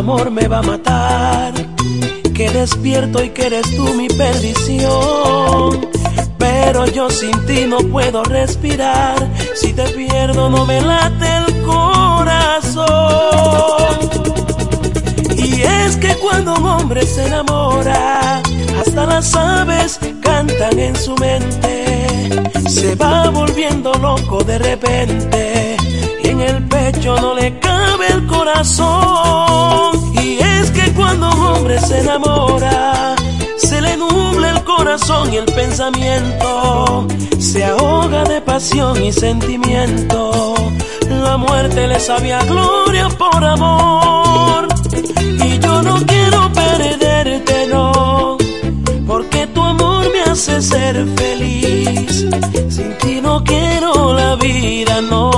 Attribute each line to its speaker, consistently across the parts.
Speaker 1: amor me va a matar. Que despierto y que eres tú mi perdición. Pero yo sin ti no puedo respirar. Si te pierdo no me late el corazón. Y es que cuando un hombre se enamora, hasta las aves cantan en su mente. Se va volviendo loco de repente. Y en el pecho no le cabe el Y es que cuando un hombre se enamora, se le nubla el corazón y el pensamiento se ahoga de pasión y sentimiento. La muerte le sabe a gloria por amor. Y yo no quiero perderte, no, porque tu amor me hace ser feliz. Sin ti no quiero la vida, no,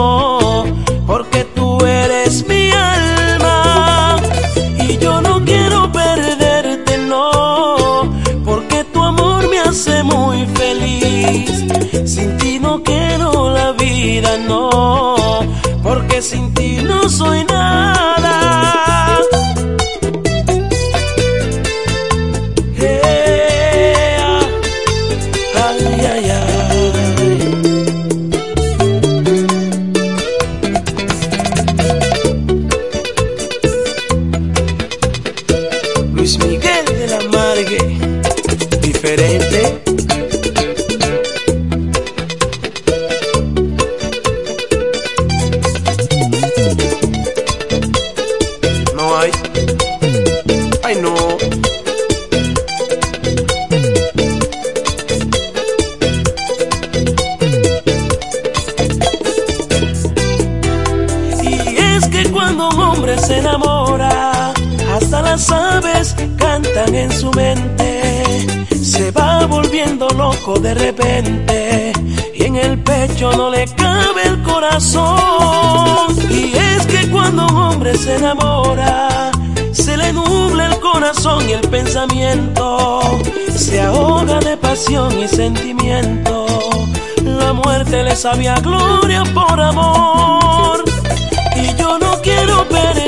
Speaker 1: Se ahoga de pasión y sentimiento. La muerte le sabe a gloria por amor. Y yo no quiero perderte,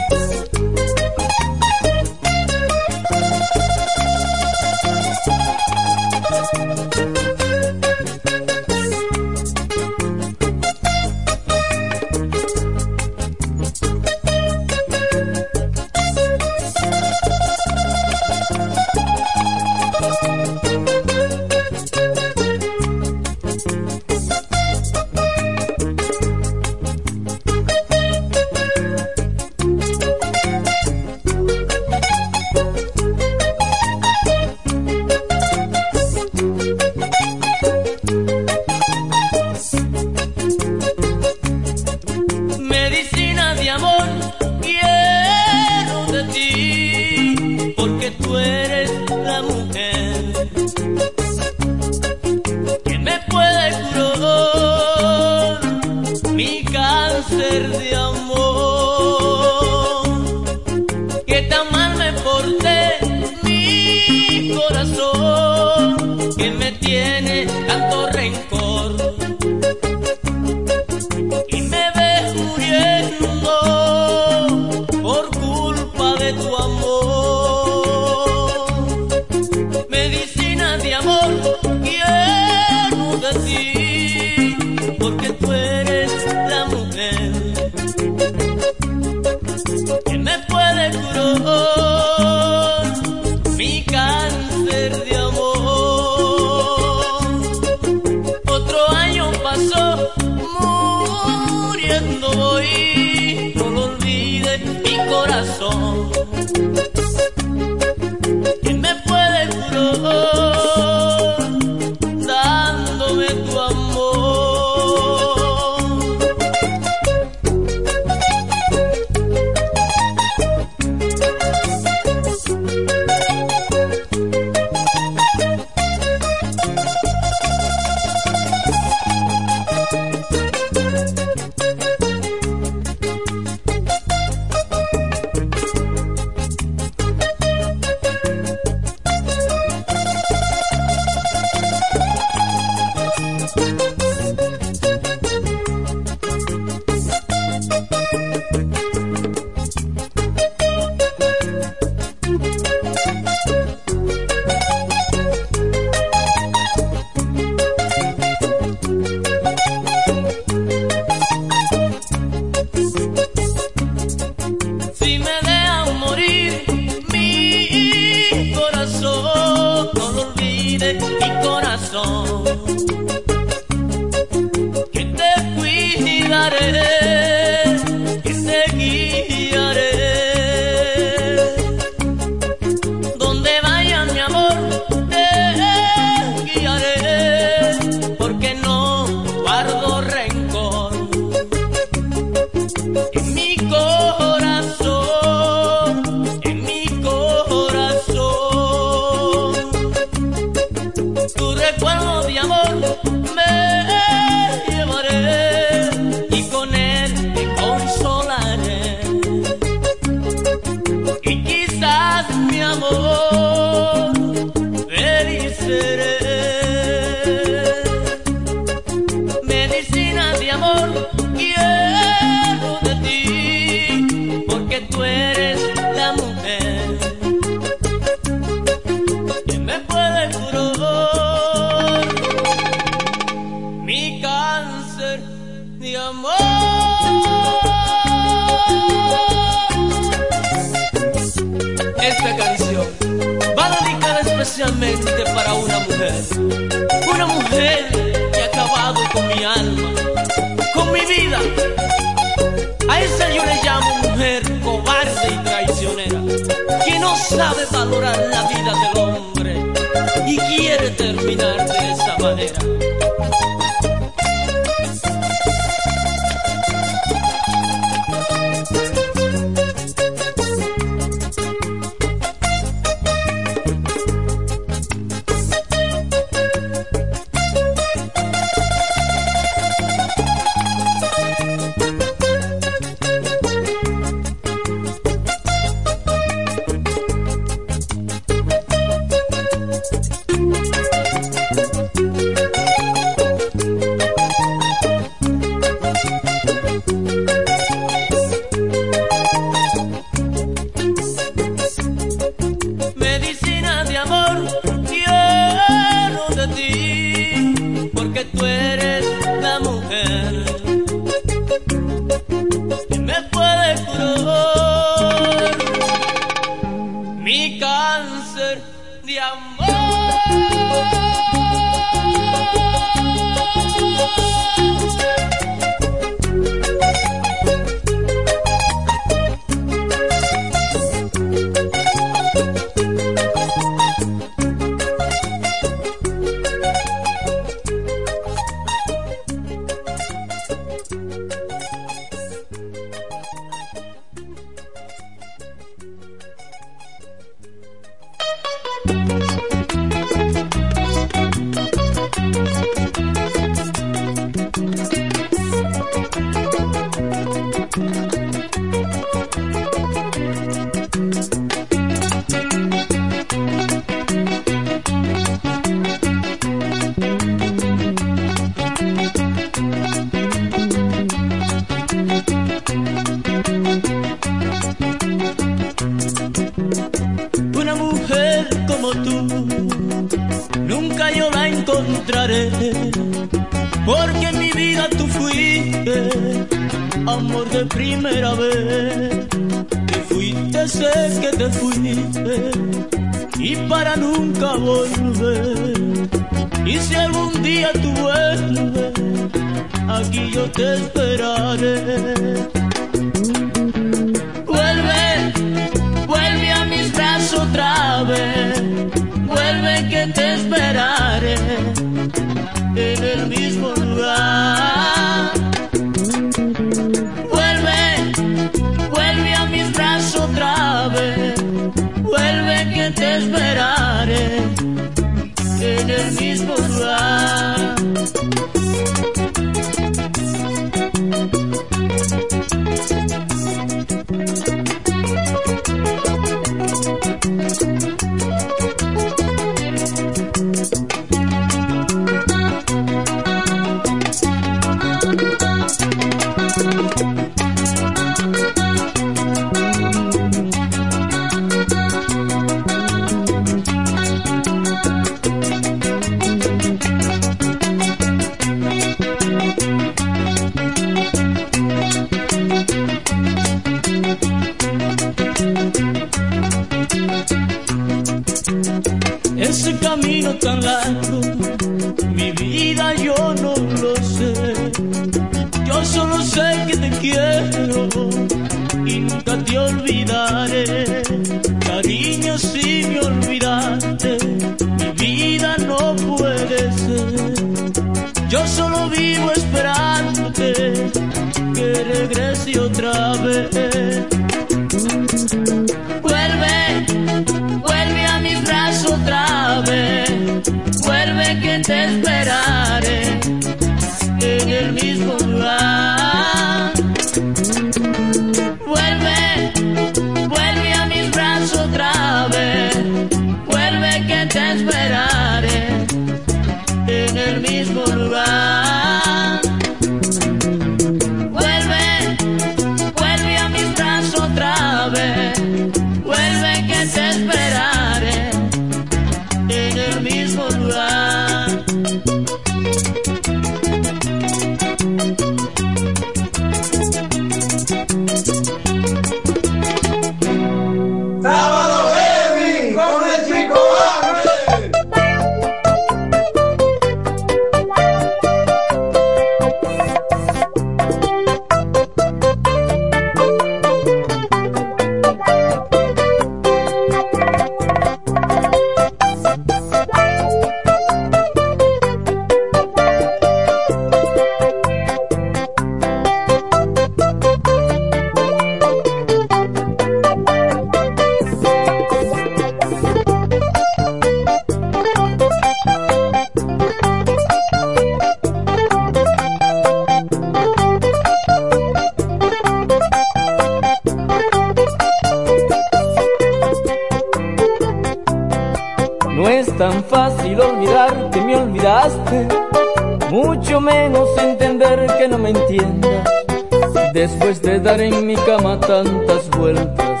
Speaker 2: Después de dar en mi cama tantas vueltas,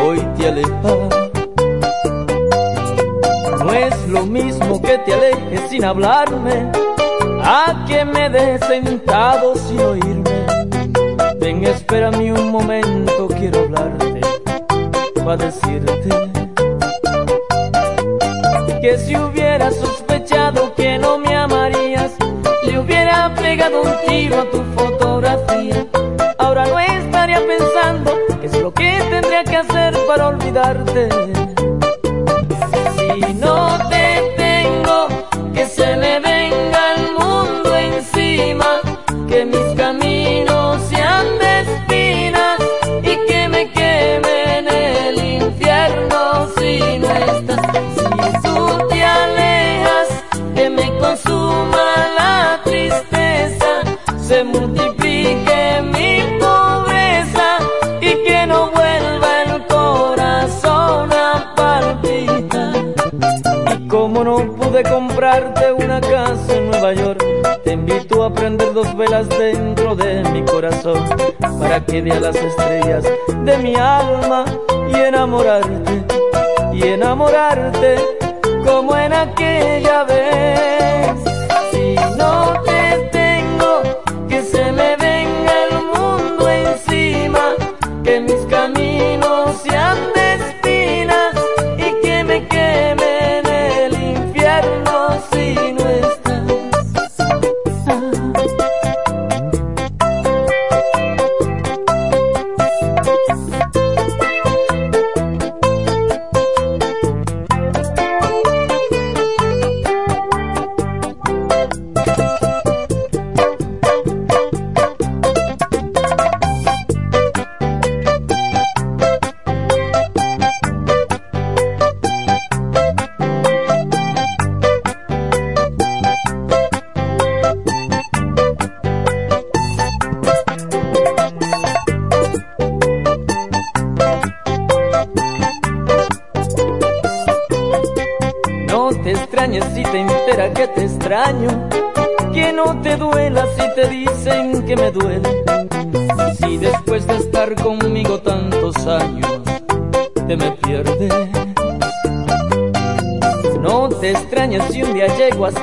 Speaker 2: hoy te alejas. No es lo mismo que te alejes sin hablarme, a que me dejes sentado sin oírme. Ven, espérame un momento, quiero hablarte, para decirte que si hubiera sucedido pegado un tiro a tu fotografía. Ahora no estaría pensando qué es lo que tendría que hacer para olvidarte. velas dentro de mi corazón para que vea las estrellas de mi alma y enamorarte, y enamorarte como en aquella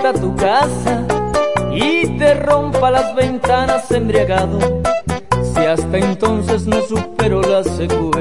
Speaker 2: a tu casa y te rompa las ventanas embriagado, si hasta entonces no supero la seguridad.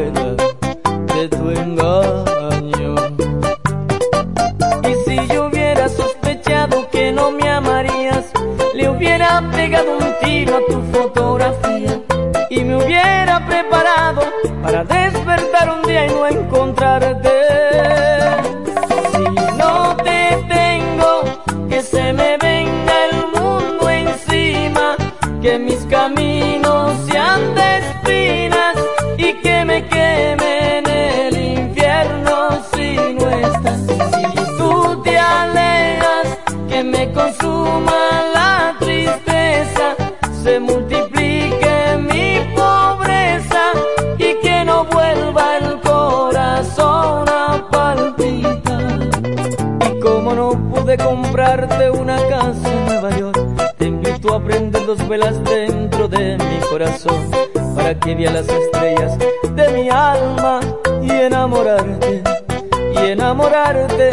Speaker 2: dos velas dentro de mi corazón para que vea las estrellas de mi alma y enamorarte, y enamorarte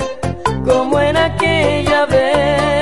Speaker 2: como en aquella vez.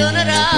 Speaker 3: Al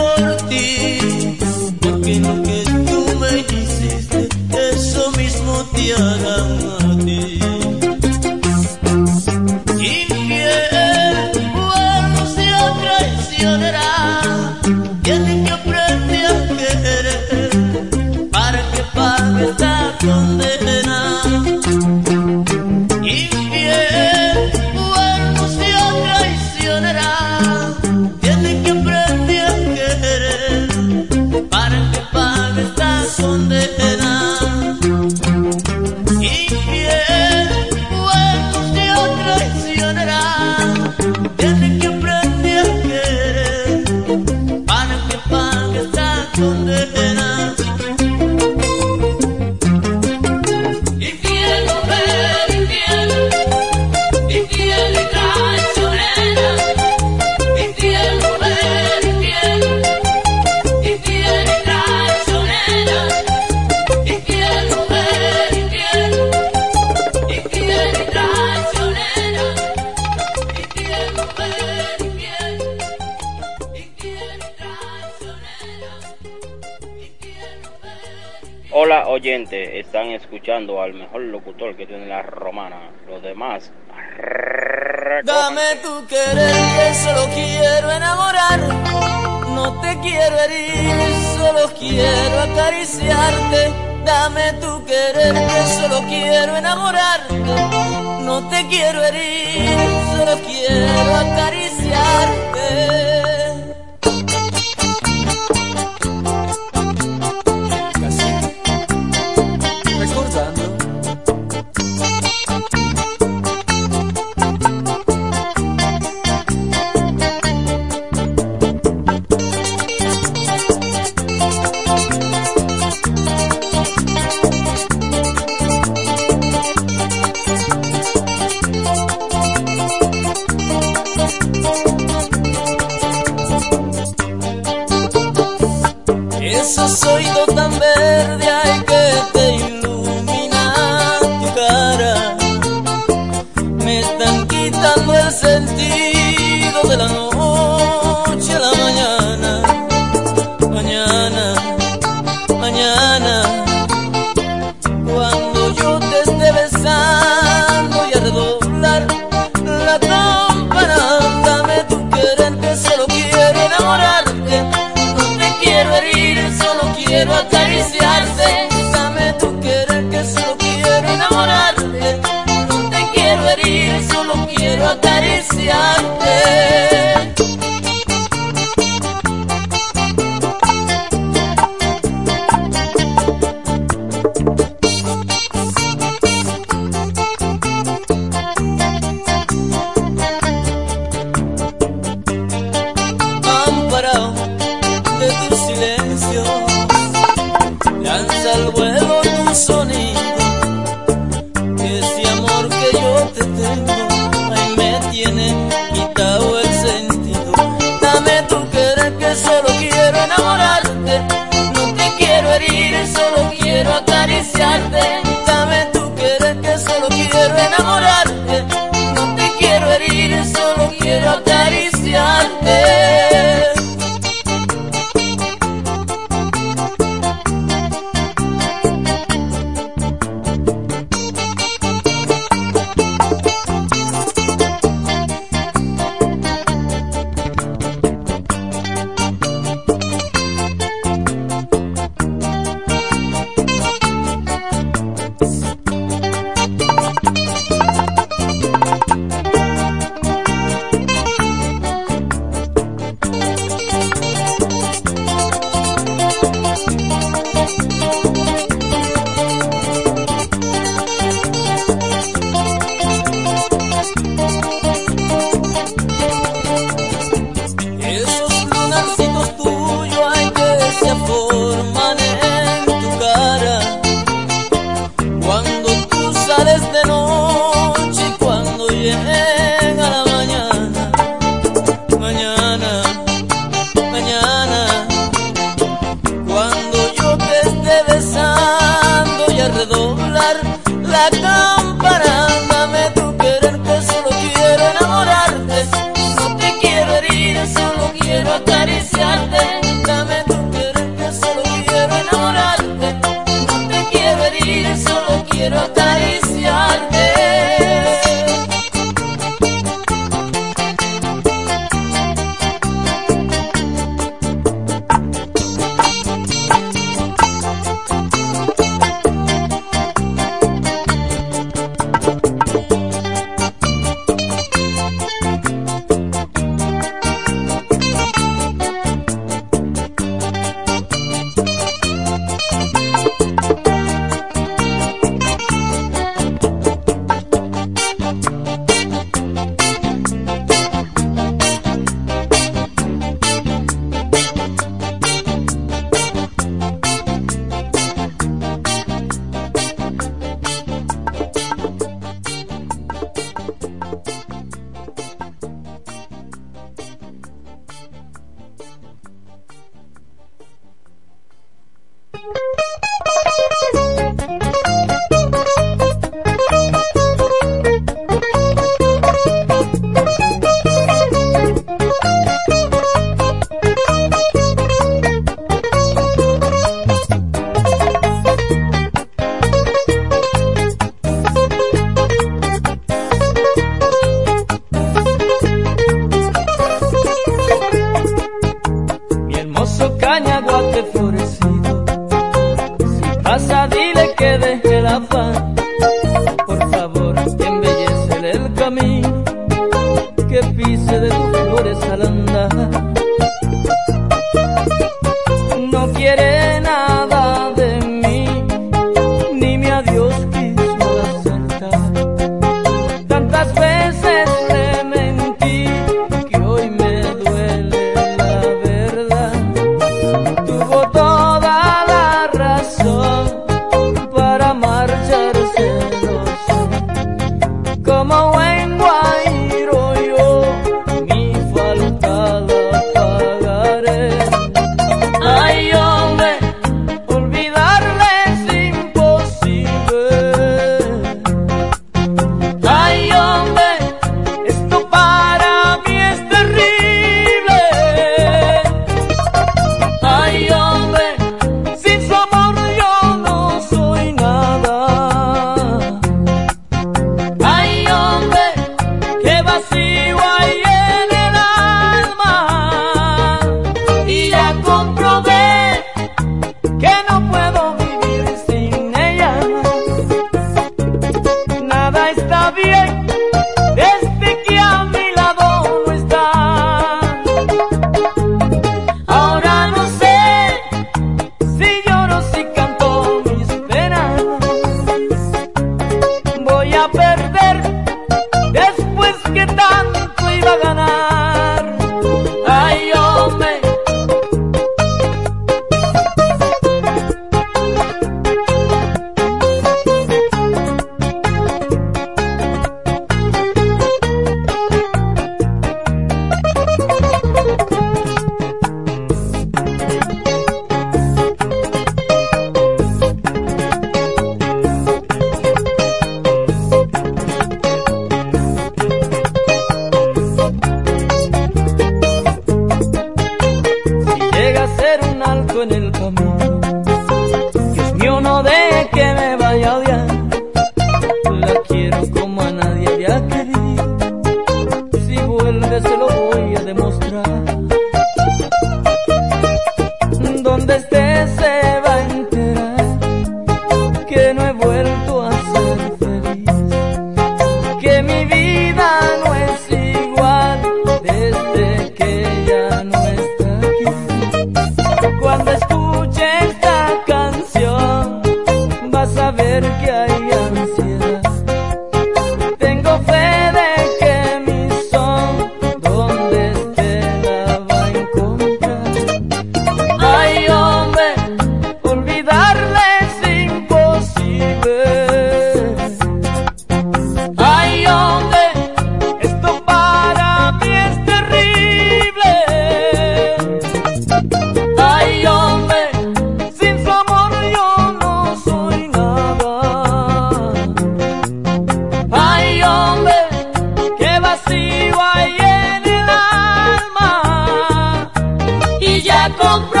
Speaker 2: Y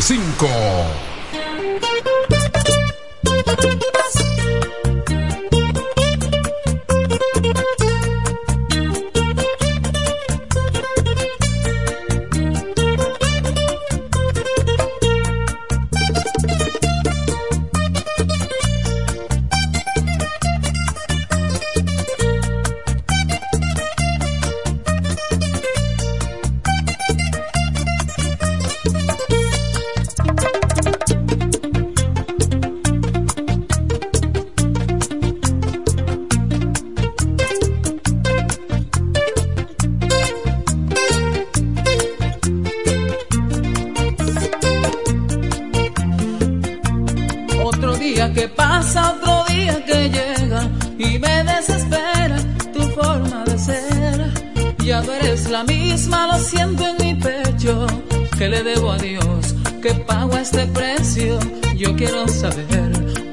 Speaker 4: 1075.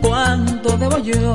Speaker 3: Cuánto debo yo.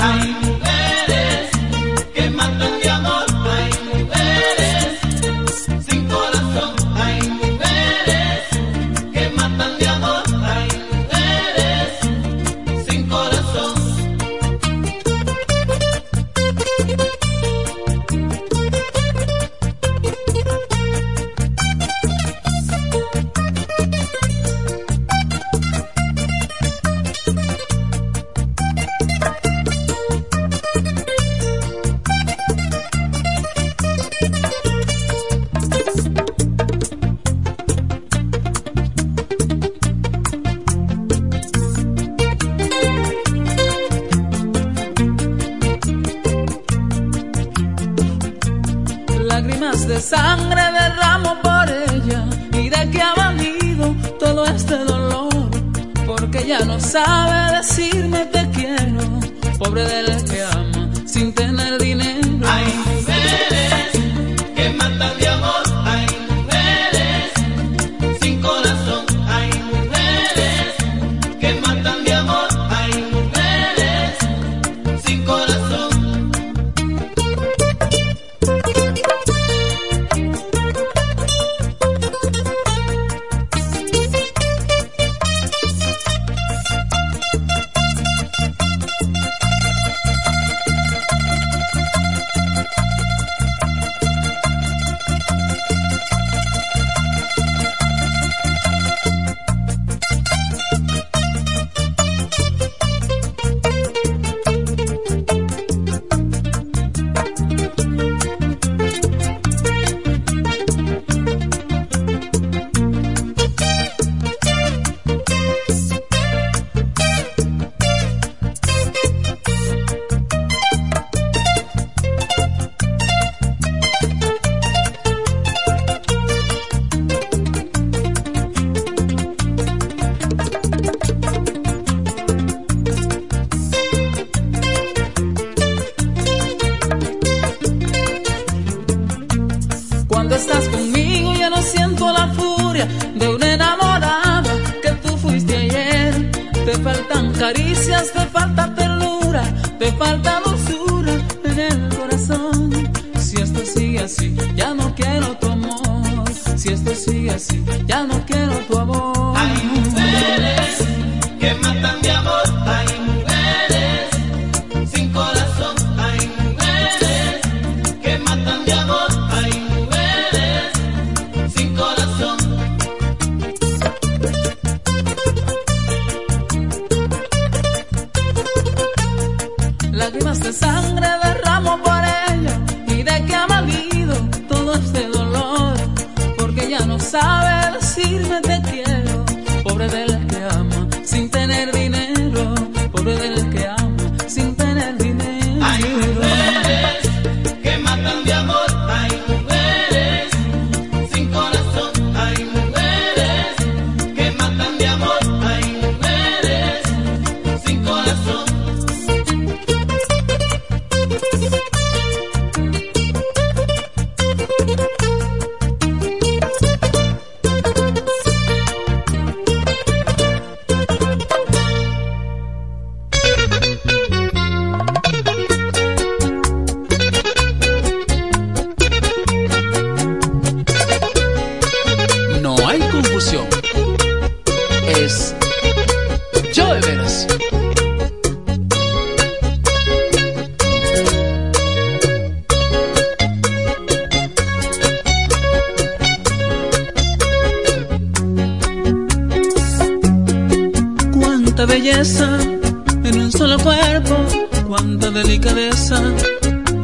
Speaker 5: hay
Speaker 1: confusión. Es yo de veras.
Speaker 6: Cuánta belleza en un solo cuerpo, cuánta delicadeza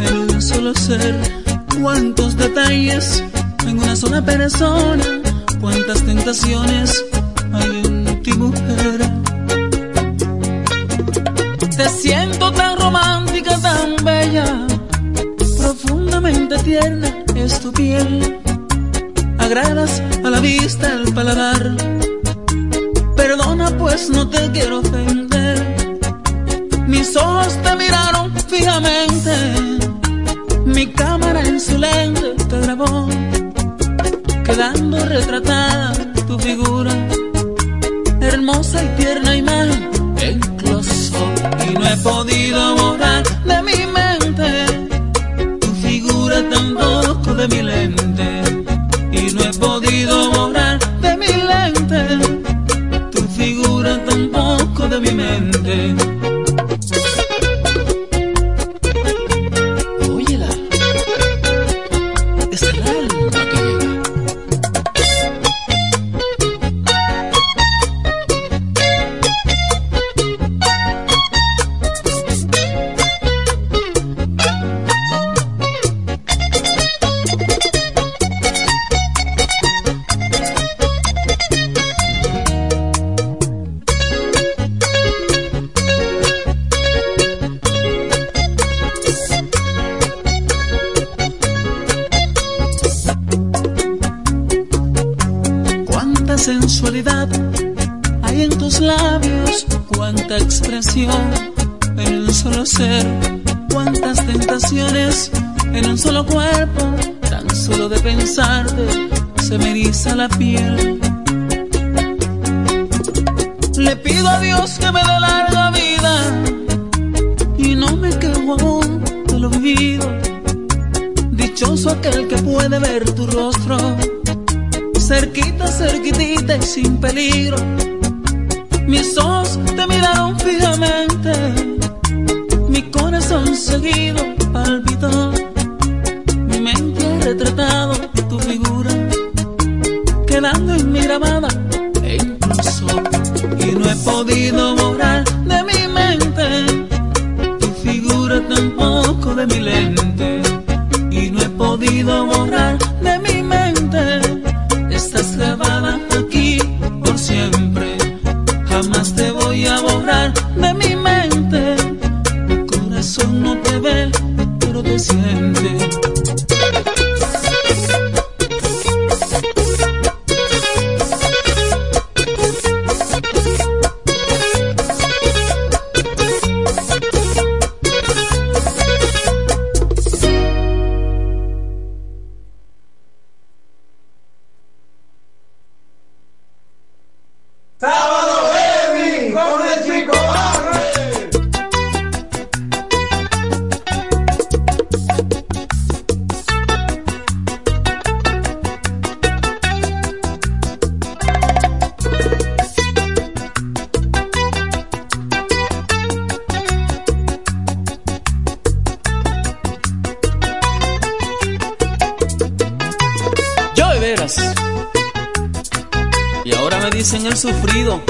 Speaker 6: en un solo ser, cuántos detalles en una sola persona cuántas tentaciones hay en ti, mujer. Te siento tan romántica, tan bella, profundamente tierna es tu piel. Agradas a la vista, al paladar. Perdona, pues no te quiero ofender. Mis ojos te miraron fijamente, mi cámara en su lente te grabó quedando retratada tu figura. Dicen el sufrido.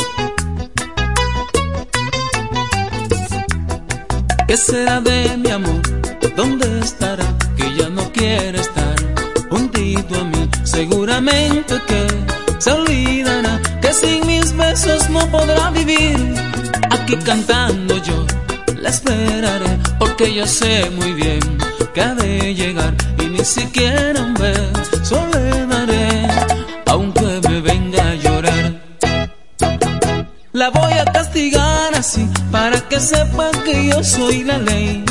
Speaker 6: ¿Qué será de mi amor? ¿Dónde estará? Que ya no quiere estar junto a mí. Seguramente que se olvidará que sin mis besos no podrá vivir. Aquí cantando yo la esperaré porque yo sé muy bien que ha de llegar y ni siquiera un beso para que sepa que yo soy la ley,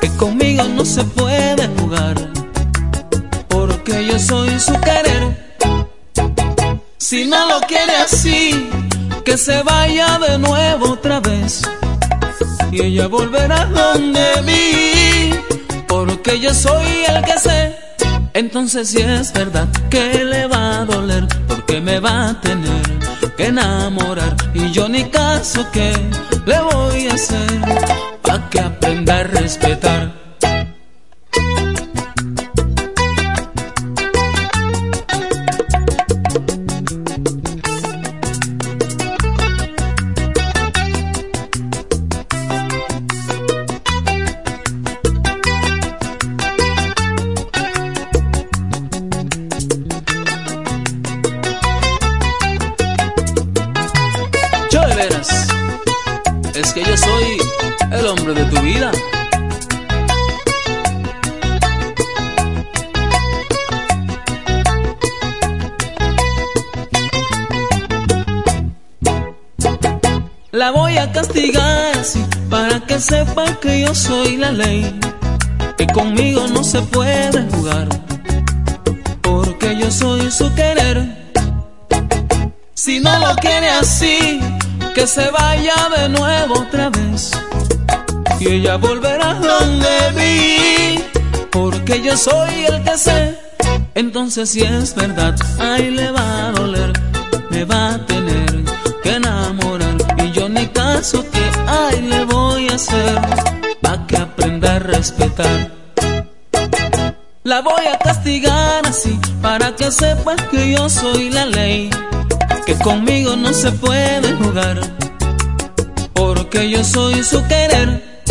Speaker 6: que conmigo no se puede jugar, porque yo soy su querer. Si no lo quiere así, que se vaya de nuevo otra vez. Y ella volverá donde mí, porque yo soy el que sé. Entonces si es verdad que le va a doler, porque me va a tener que enamorar. Y yo ni caso que le voy a hacer, para que aprenda a respetar. Sepa que yo soy la ley, que conmigo no se puede jugar, porque yo soy su querer. Si no lo quiere así, que se vaya de nuevo otra vez. Y ella volverá donde vi, porque yo soy el que sé. Entonces si es verdad, ahí le va a doler, me va a caso que ay le voy a hacer para que aprenda a respetar. La voy a castigar así para que sepa que yo soy la ley, que conmigo no se puede jugar, porque yo soy su querer.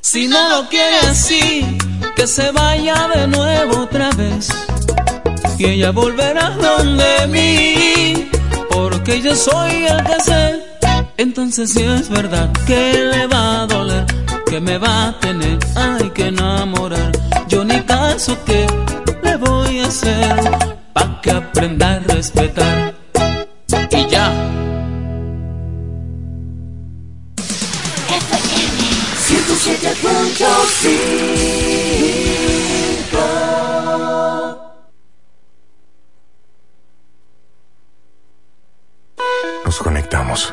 Speaker 6: Si no lo quiere así, que se vaya de nuevo otra vez, y ella volverá donde mí, porque yo soy el que sé entonces si es verdad que le va a doler, que me va a tener, hay que enamorar. Yo ni caso que le voy a hacer, pa' que aprenda a respetar. Y ya.
Speaker 7: Nos conectamos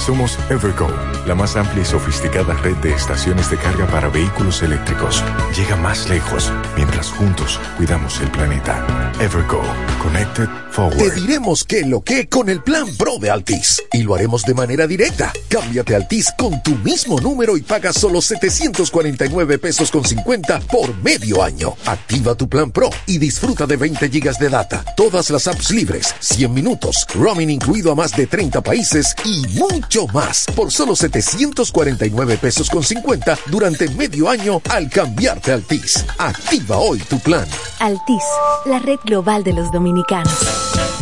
Speaker 7: Somos Evergo, la más amplia y sofisticada red de estaciones de carga para vehículos eléctricos. Llega más lejos mientras juntos cuidamos el planeta. Evergo, Connected Forward.
Speaker 8: Te diremos qué lo que con el plan Pro de Altis. Y lo haremos de manera directa. Cámbiate Altis con tu mismo número y paga solo 749 pesos con 50 por medio año. Activa tu plan Pro y disfruta de 20 gigas de data, todas las apps libres, 100 minutos, roaming incluido a más de 30 países y mucho más por solo 749 pesos con 50 durante medio año al cambiarte Altis. Activa hoy tu plan.
Speaker 9: Altis, la red global de los dominicanos.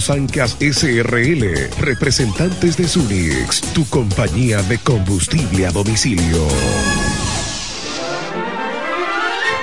Speaker 4: Sancas SRL, representantes de Sunix, tu compañía de combustible a domicilio.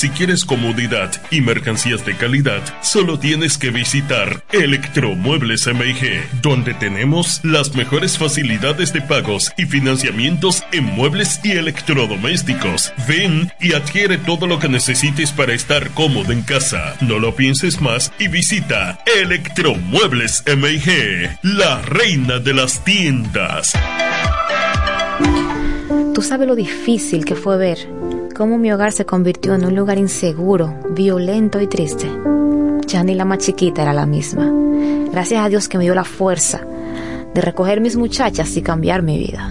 Speaker 10: Si quieres comodidad y mercancías de calidad, solo tienes que visitar Electromuebles MIG, donde tenemos las mejores facilidades de pagos y financiamientos en muebles y electrodomésticos. Ven y adquiere todo lo que necesites para estar cómodo en casa. No lo pienses más y visita Electromuebles MIG, la reina de las tiendas.
Speaker 11: Tú sabes lo difícil que fue ver cómo mi hogar se convirtió en un lugar inseguro, violento y triste. Ya ni la más chiquita era la misma. Gracias a Dios que me dio la fuerza de recoger mis muchachas y cambiar mi vida.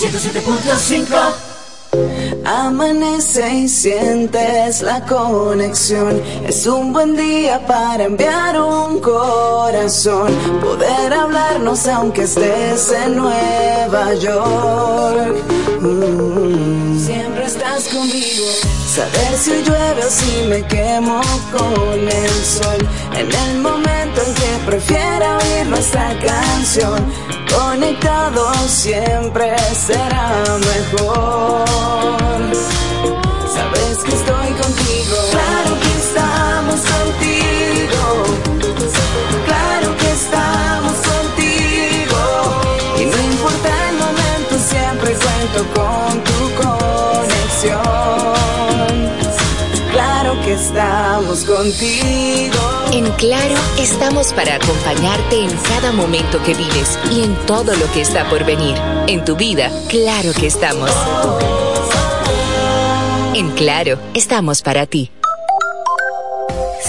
Speaker 12: FM 107.5 Amanece y sientes la conexión. Es un buen día para enviar un corazón. Poder hablarnos aunque estés en Nueva York. Mm. Siempre estás conmigo. Saber si llueve o si me quemo con el sol. En el momento en que prefiera oír nuestra canción. Conectado siempre será mejor. Sabes que contigo.
Speaker 13: En Claro, estamos para acompañarte en cada momento que vives y en todo lo que está por venir. En tu vida, claro que estamos. En Claro, estamos para ti.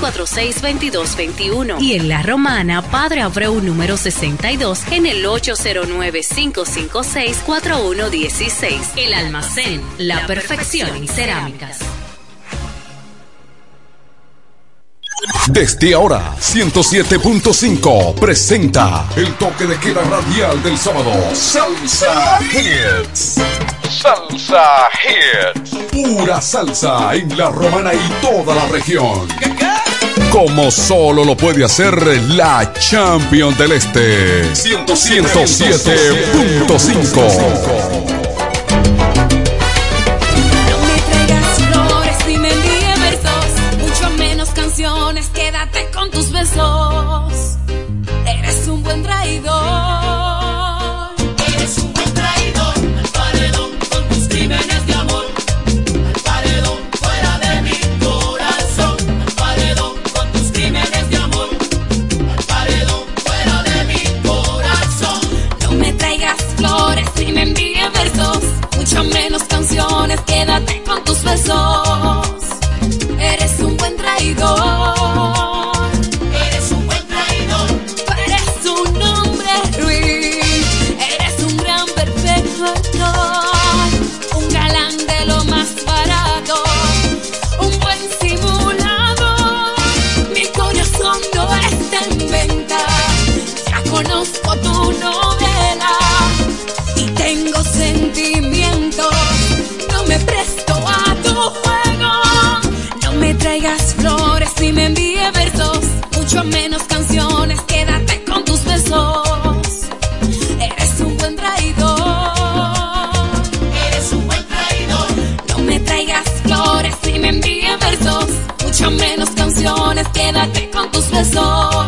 Speaker 14: 246-2221 y en La Romana, Padre Abreu número 62 en el 809-556-4116. El almacén, la, perfección en cerámicas.
Speaker 15: Desde ahora, 107.5 presenta el toque de queda radial del sábado. Salsa Hits. Salsa Hits. Pura salsa en la romana y toda la región. Como solo lo puede hacer la Champion del Este. 107.5.
Speaker 16: quédate con tus besos. Eres un buen traidor. mucho menos canciones, quédate con tus besos. Eres un buen traidor. menos canciones, quédate con tus besos. Eres un buen traidor.
Speaker 17: Eres un buen traidor.
Speaker 16: No me traigas flores ni me envíes versos. Mucho menos canciones, quédate con tus besos.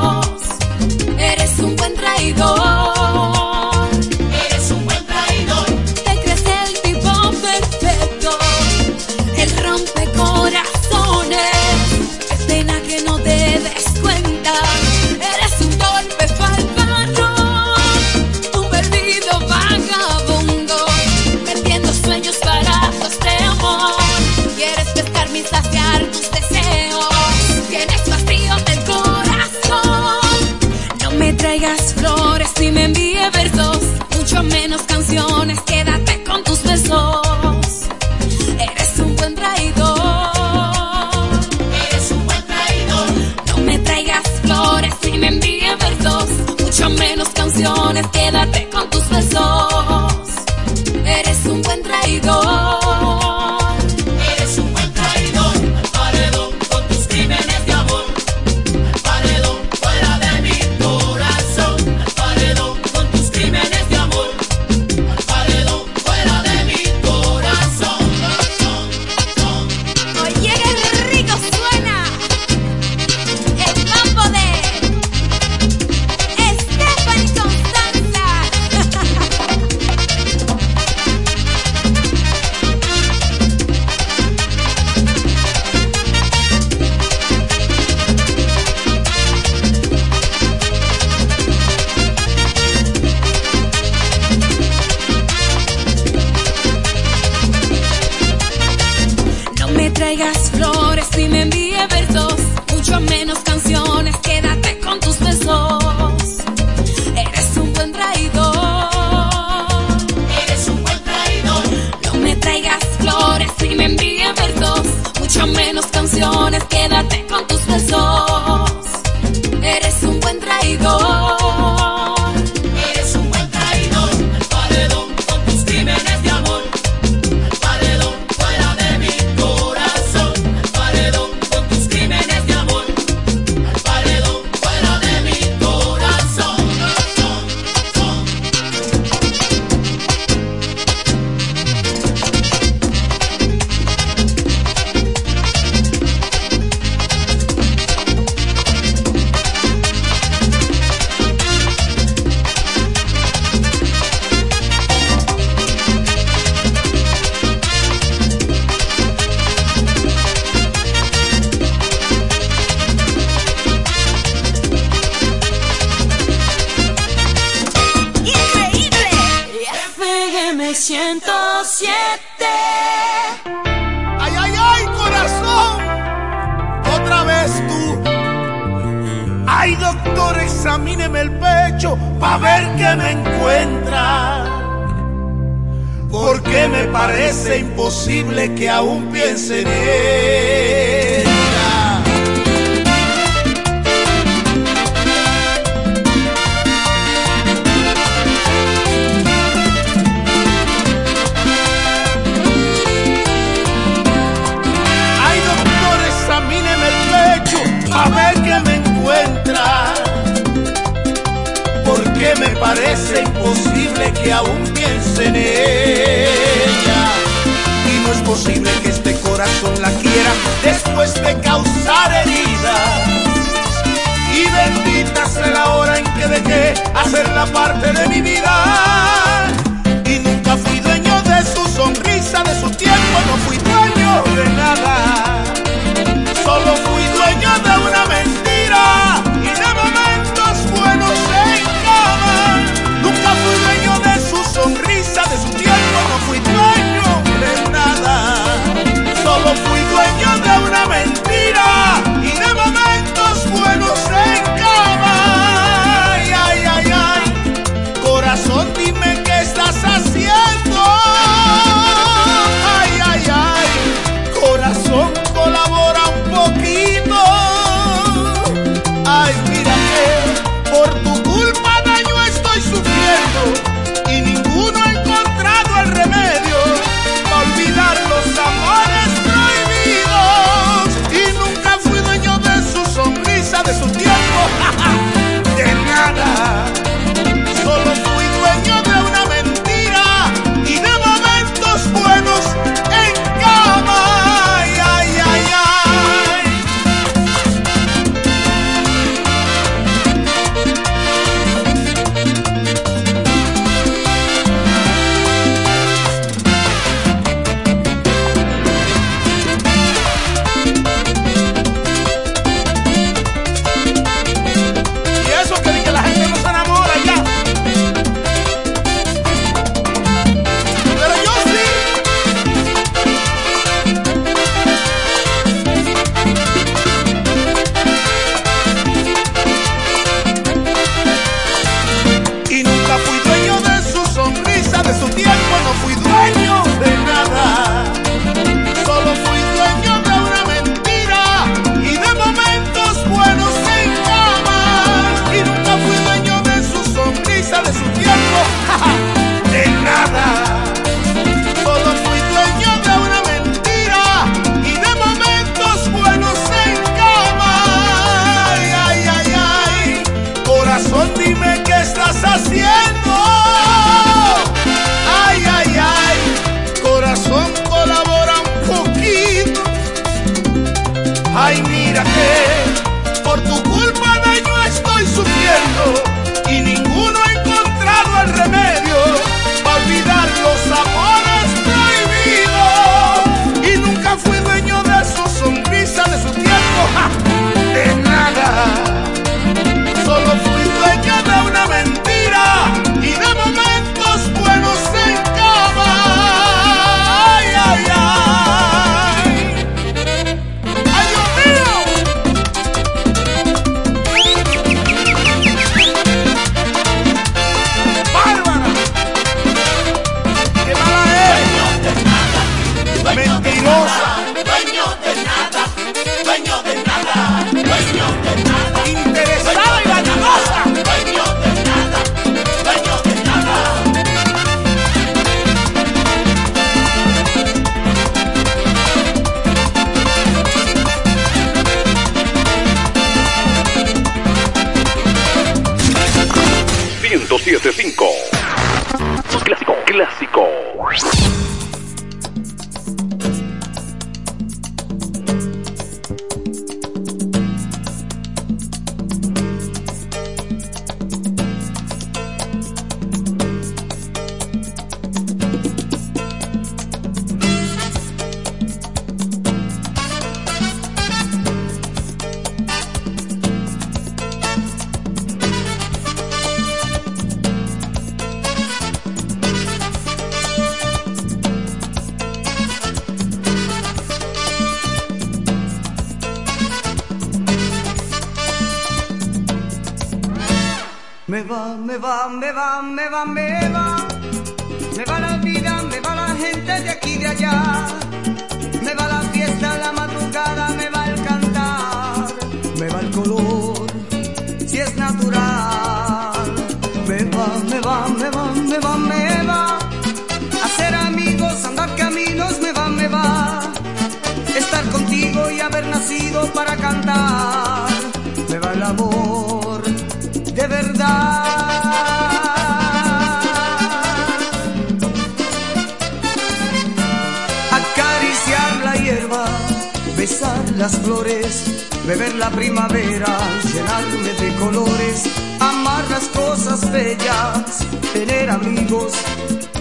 Speaker 18: Besar las flores, beber la primavera, llenarme de colores, amar las cosas bellas, tener amigos,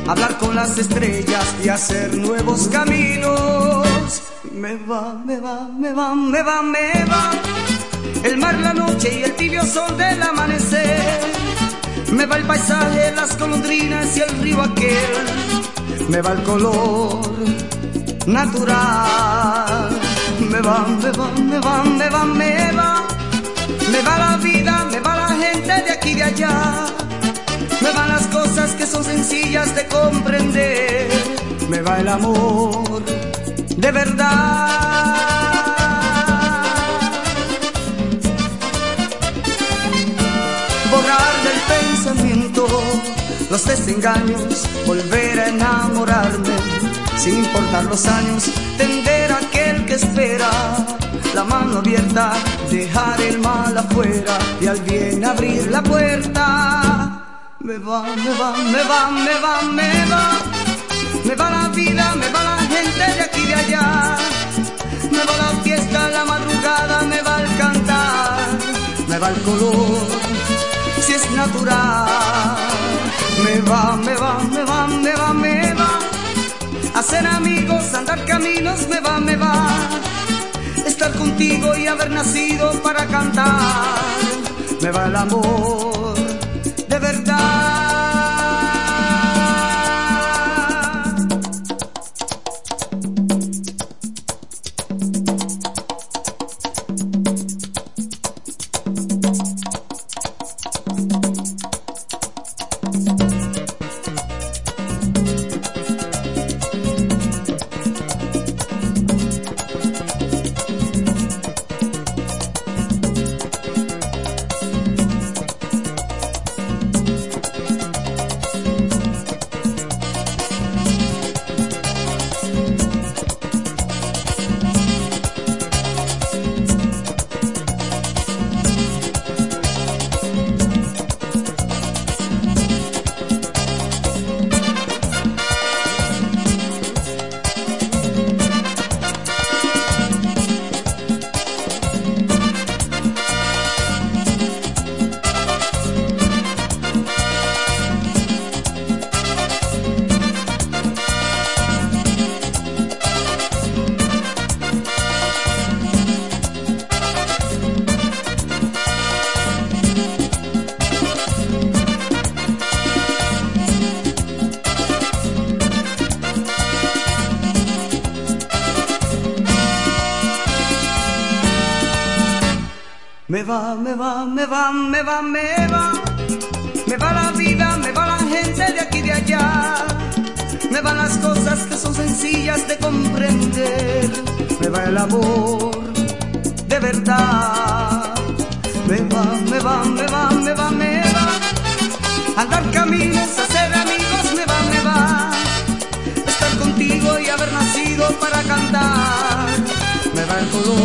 Speaker 18: hablar con las estrellas y hacer nuevos caminos. Me va, me va, me va, me va, me va el mar, la noche y el tibio sol del amanecer. Me va el paisaje, las golondrinas y el río aquel. Me va el color natural. Me va, me va, me va, me va, me va. Me va la vida, me va la gente de aquí y de allá. Me van las cosas que son sencillas de comprender. Me va el amor de verdad. borrar del pensamiento los desengaños, volver a enamorarme, sin importar los años, tender a espera, la mano abierta, dejar el mal afuera y al bien abrir la puerta. Me va, me va, me va, me va, me va, me va la vida, me va la gente de aquí y de allá, me va la fiesta, la madrugada, me va el cantar, me va el color si es natural. Me va, me va, me va, me va, me va. Hacer amigos, andar caminos, me va, me va. Estar contigo y haber nacido para cantar. Me va el amor, de verdad. Me va, me va, me va. Me va la vida, me va la gente de aquí y de allá. Me van las cosas que son sencillas de comprender. Me va el amor de verdad. Me va, me va, me va, me va, me va. Andar caminos, hacer amigos, me va, me va. Estar contigo y haber nacido para cantar. Me va el color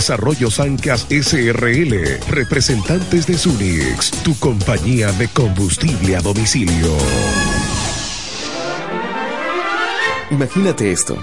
Speaker 4: Desarrollo Sancas SRL, representantes de Sunix, tu compañía de combustible a domicilio.
Speaker 19: Imagínate esto,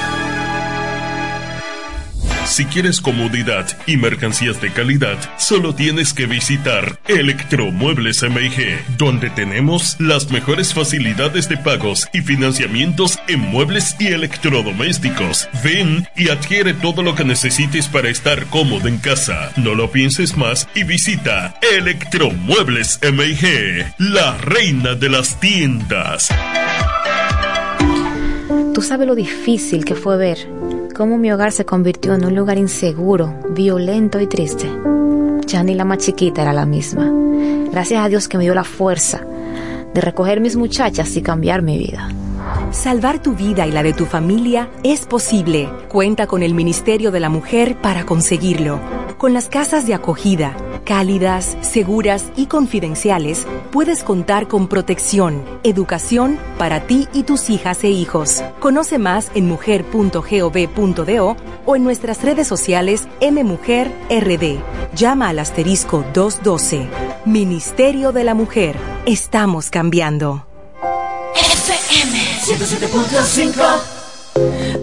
Speaker 10: Si quieres comodidad y mercancías de calidad, solo tienes que visitar Electromuebles MIG, donde tenemos las mejores facilidades de pagos y financiamientos en muebles y electrodomésticos. Ven y adquiere todo lo que necesites para estar cómodo en casa. No lo pienses más y visita Electromuebles MIG, la reina de las tiendas.
Speaker 11: Tú sabes lo difícil que fue ver cómo mi hogar se convirtió en un lugar inseguro, violento y triste. Ya ni la más chiquita era la misma. Gracias a Dios que me dio la fuerza de recoger mis muchachas y cambiar mi vida.
Speaker 20: Salvar tu vida y la de tu familia es posible. Cuenta con el Ministerio de la Mujer para conseguirlo. Con las casas de acogida, cálidas, seguras y confidenciales, puedes contar con protección, educación para ti y tus hijas e hijos. Conoce más en mujer.gov.do o en nuestras redes sociales MMujerRD. Llama al asterisco 212. Ministerio de la Mujer. Estamos cambiando.
Speaker 21: FM 107.5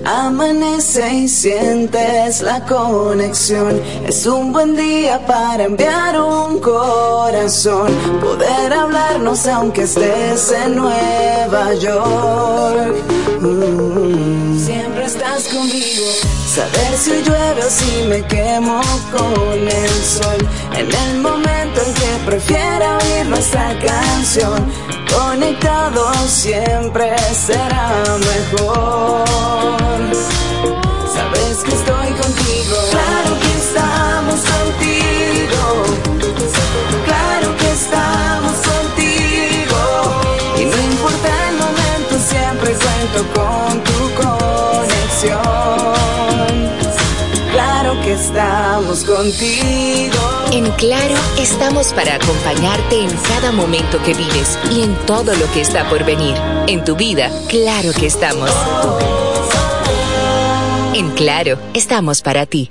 Speaker 12: Amanece y sientes la conexión. Es un buen día para enviar un corazón. Poder hablarnos aunque estés en Nueva York. Mm. Siempre estás conmigo. Saber si llueve o si me quemo con el sol. En el momento en que prefiera oír nuestra canción. Conectados siempre será mejor. Sabes que estoy contigo. Claro que estamos contigo. Claro que estamos contigo. Y no importa el momento, siempre cuento con tu conexión. Claro que estamos contigo.
Speaker 13: En Claro, estamos para acompañarte en cada momento que vives y en todo lo que está por venir. En tu vida, claro que estamos. En Claro, estamos para ti.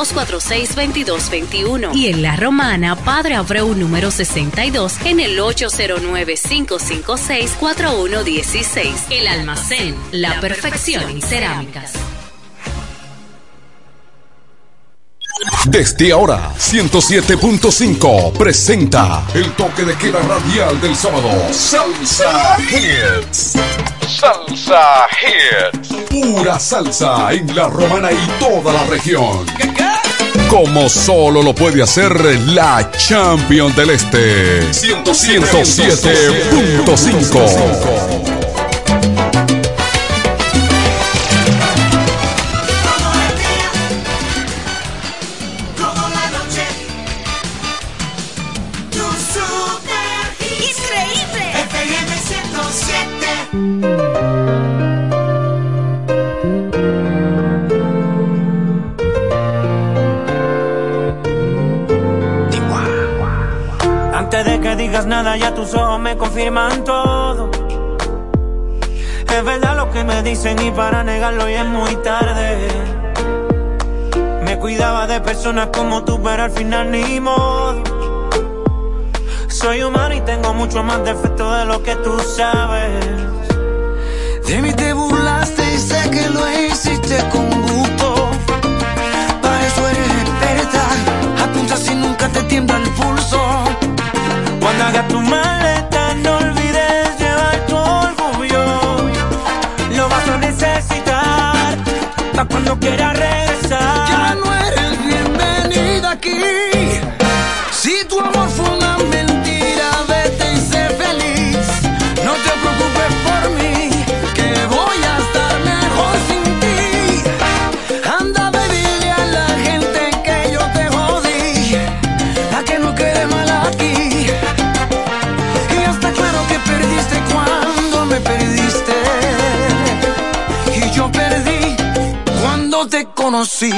Speaker 14: 246-2221. Y en La Romana, Padre Abreu número 62 en el 809-556-4116. El almacén, la perfección en cerámicas.
Speaker 15: Desde ahora, 107.5 presenta el toque de queda radial del sábado. Salsa Hits. Salsa Hits. Pura salsa en la romana y toda la región. Como solo lo puede hacer la Champion del Este. 107.5.
Speaker 22: confirman todo. Es verdad lo que me dicen y para negarlo ya es muy tarde. Me cuidaba de personas como tú, pero al final ni modo. Soy humano y tengo mucho más defectos de lo que tú sabes.
Speaker 12: De mí te burlaste y sé que lo hiciste con gusto. Para eso eres experta. Apunta si nunca te tiembla el pulso.
Speaker 22: Cuando hagas tu maleta,
Speaker 12: Si tu amor fue una mentira, vete y sé feliz.
Speaker 23: No te
Speaker 22: preocupes por mí, que voy a estar mejor sin ti.
Speaker 23: Anda, baby, dile a la gente que yo te jodí, a que no quede mal aquí.
Speaker 22: Y ya está claro que perdiste cuando me perdiste. Y yo perdí cuando te conocí.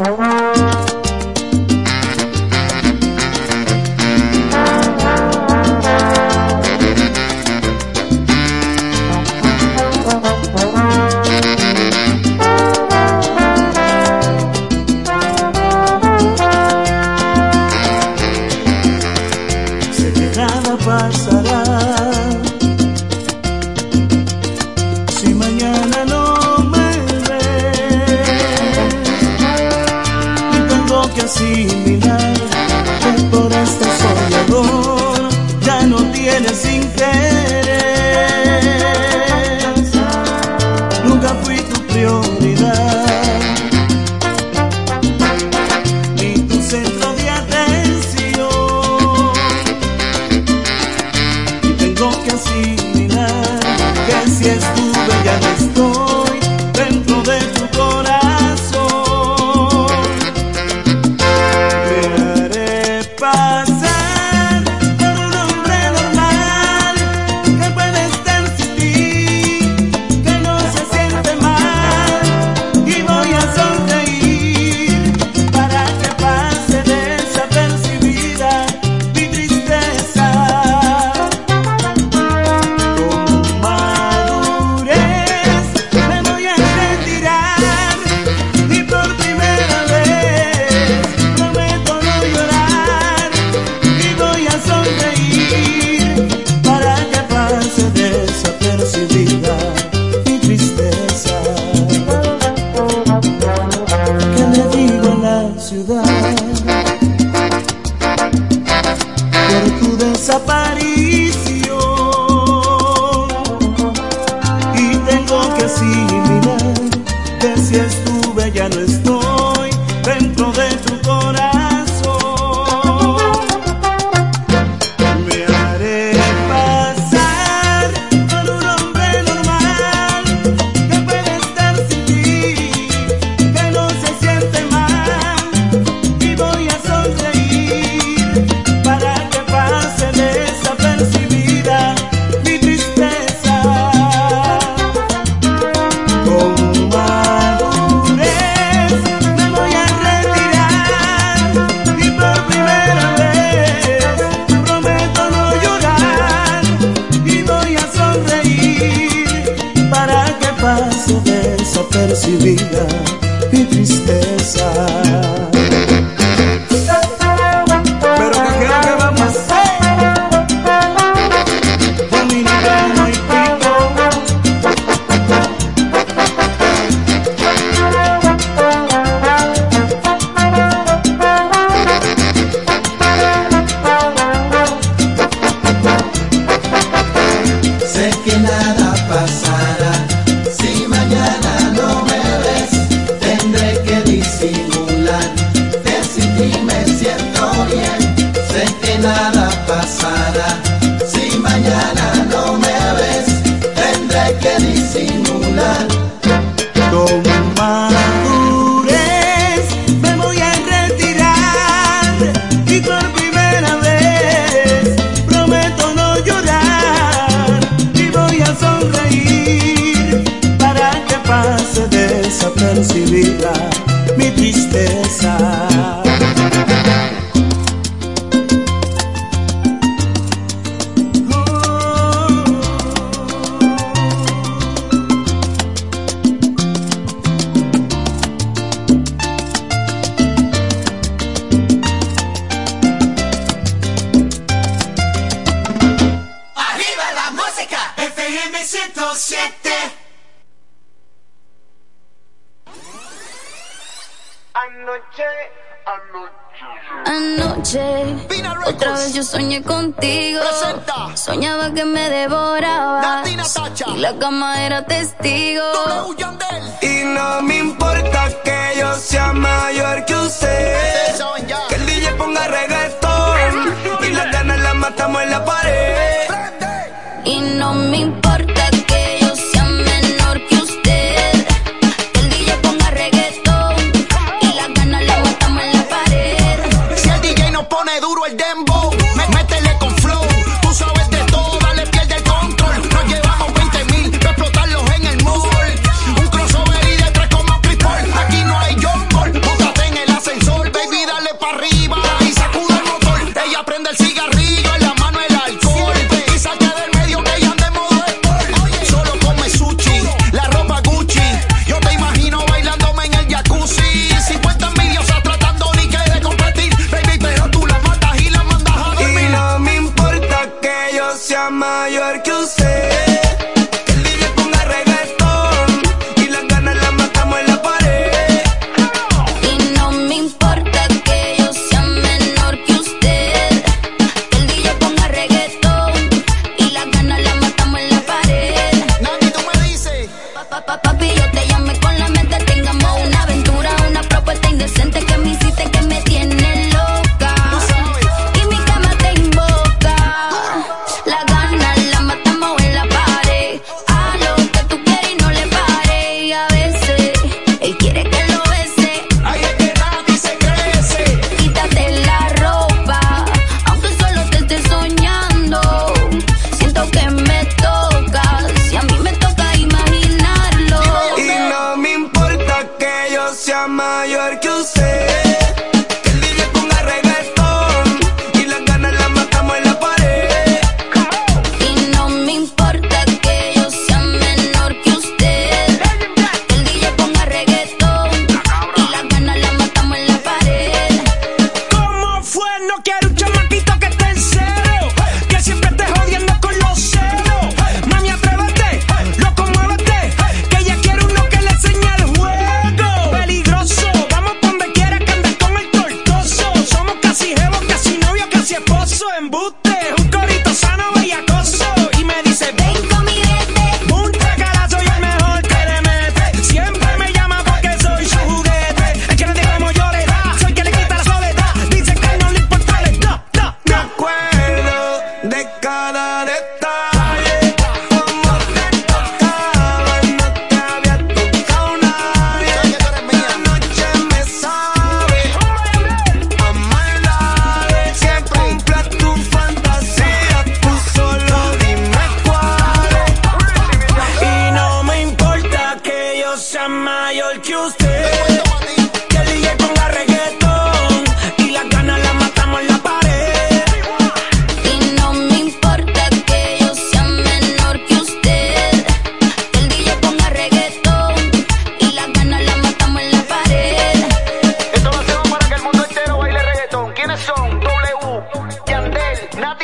Speaker 18: Thank you. soñé contigo. Soñaba que me devoraba. Y la cama era testigo.
Speaker 24: Y no me importa que yo sea mayor que usted. Que el DJ ponga reggaetón. Y las ganas las matamos en la pared.
Speaker 18: Y no me importa.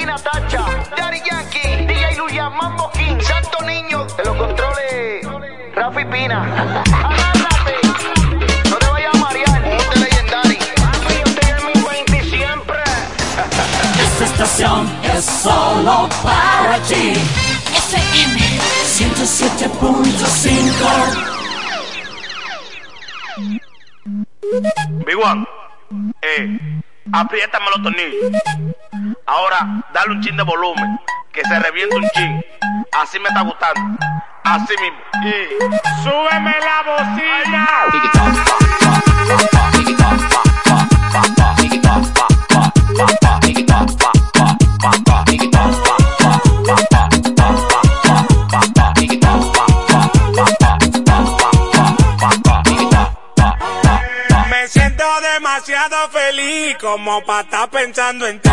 Speaker 24: Natacha, Daddy Yankee, DJ Luya, Mambo King, Santo Niño. De los controles, Rafi Pina. Agárrate, no te vayas a marear. Monte Legendary. Papi, yo en mi 20 siempre.
Speaker 25: Esta estación es solo para ti. FM 107.5.
Speaker 24: Big One, eh, apriétame los tornillos. Ahora, dale un chin de volumen, que se reviente un chin. Así me está gustando. Así mismo. Y súbeme la bocina.
Speaker 26: Demasiado feliz como para estar pensando en ti.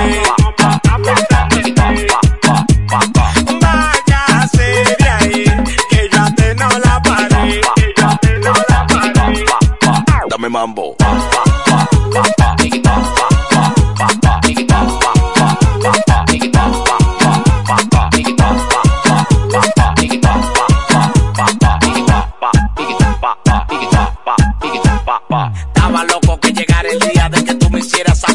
Speaker 26: Váyase de ahí, que yo a ti no la paré. Que yo a ti no la paré.
Speaker 24: Dame mambo.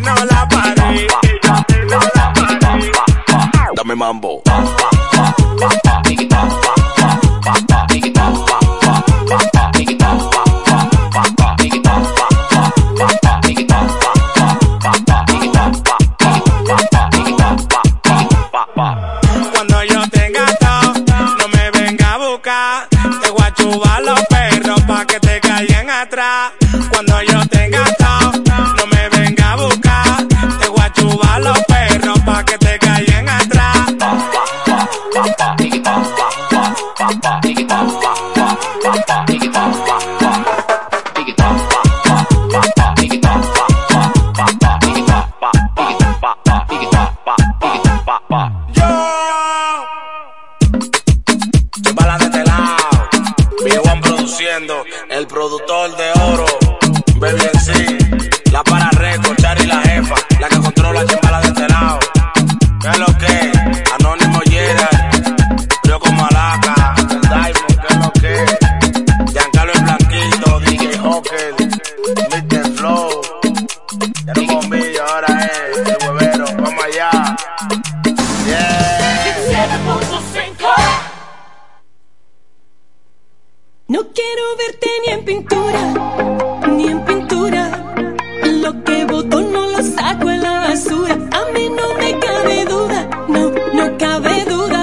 Speaker 26: no la paré. Yo no la paré.
Speaker 24: Dame mambo.
Speaker 26: Cuando yo tenga todo, no me venga a buscar. Te voy a chubar los perros pa' que te caigan atrás.
Speaker 24: El productor de oro.
Speaker 16: Pintura, ni en pintura. Lo que voto no lo saco en la basura. A mí no me cabe duda, no, no cabe duda.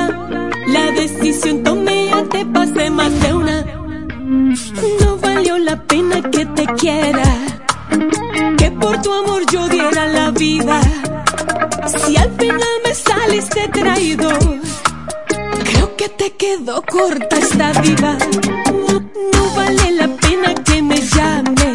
Speaker 16: La decisión tomé ya te pasé más de una. No valió la pena que te quiera, que por tu amor yo diera la vida. Si al final me saliste traído, creo que te quedó corta esta vida. No, no vale la pena que me llames.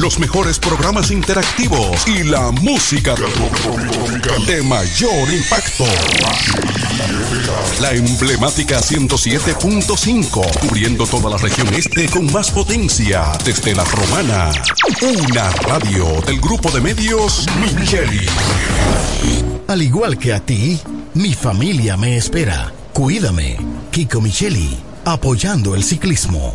Speaker 15: Los mejores programas interactivos y la música de mayor impacto. La emblemática 107.5, cubriendo toda la región este con más potencia, desde la romana. Una radio del grupo de medios Micheli.
Speaker 8: Al igual que a ti, mi familia me espera. Cuídame, Kiko Micheli, apoyando el ciclismo.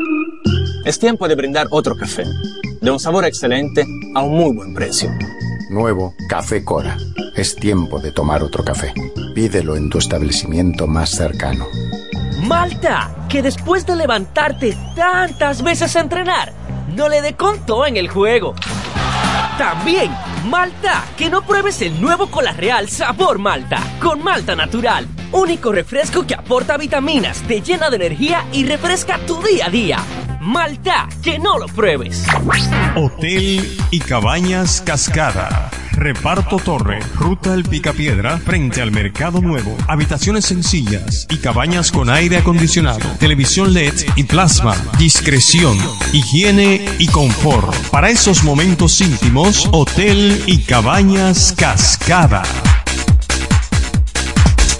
Speaker 27: Es tiempo de brindar otro café, de un sabor excelente a un muy buen precio.
Speaker 28: Nuevo Café Cora. Es tiempo de tomar otro café. Pídelo en tu establecimiento más cercano.
Speaker 29: Malta, que después de levantarte tantas veces a entrenar, no le dé conto en el juego. También, Malta, que no pruebes el nuevo Cola Real Sabor Malta, con Malta Natural. Único refresco que aporta vitaminas, te llena de energía y refresca tu día a día. Malta, que no lo pruebes.
Speaker 30: Hotel y Cabañas Cascada. Reparto Torre, Ruta El Picapiedra, frente al Mercado Nuevo. Habitaciones sencillas y cabañas con aire acondicionado, televisión LED y plasma. Discreción, higiene y confort. Para esos momentos íntimos, Hotel y Cabañas Cascada.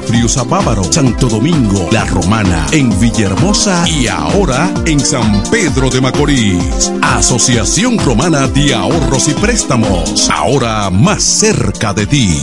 Speaker 15: Friusa Bávaro, Santo Domingo, La Romana, en Villahermosa y ahora en San Pedro de Macorís. Asociación Romana de Ahorros y Préstamos, ahora más cerca de ti.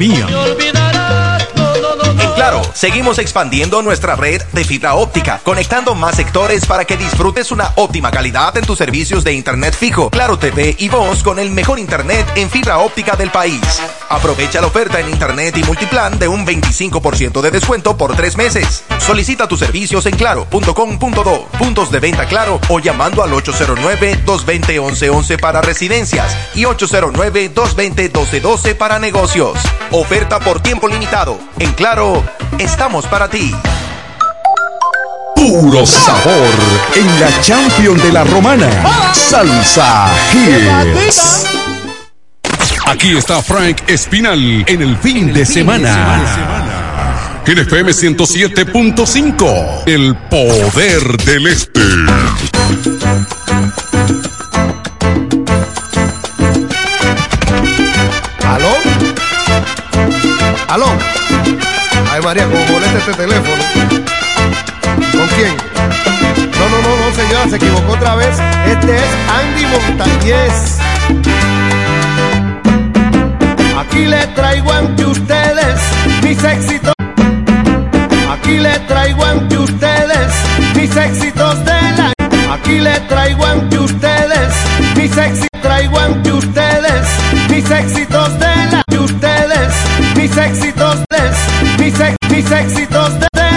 Speaker 30: Minha.
Speaker 24: En Claro, seguimos expandiendo nuestra red de fibra óptica, conectando más sectores para que disfrutes una óptima calidad en tus servicios de internet fijo, Claro TV y voz con el mejor internet en fibra óptica del país. Aprovecha la oferta en internet y multiplan de un 25% de descuento por tres meses. Solicita tus servicios en claro.com.do, puntos de venta claro o llamando al 809-220-1111 para residencias y 809-220-1212 para negocios. Oferta por tiempo limitado. En Claro, estamos para ti.
Speaker 15: Puro sabor en la Champion de la Romana. Salsa Hits. Aquí está Frank Espinal en el fin de semana. En FM 107.5, el poder del este.
Speaker 18: ¿Aló? ¿Aló? Ay, María, como molesta este teléfono. ¿Con quién? No, no, no, no, señora, se equivocó otra vez. Este es Andy Montañez. Aquí le traigo ante ustedes mis éxitos. Aquí le traigo ante ustedes mis éxitos de la. Aquí le traigo ante ustedes mis éxitos. Traigo ante ustedes mis éxitos de la. De ustedes mis éxitos, des, mis, ex, mis éxitos, des.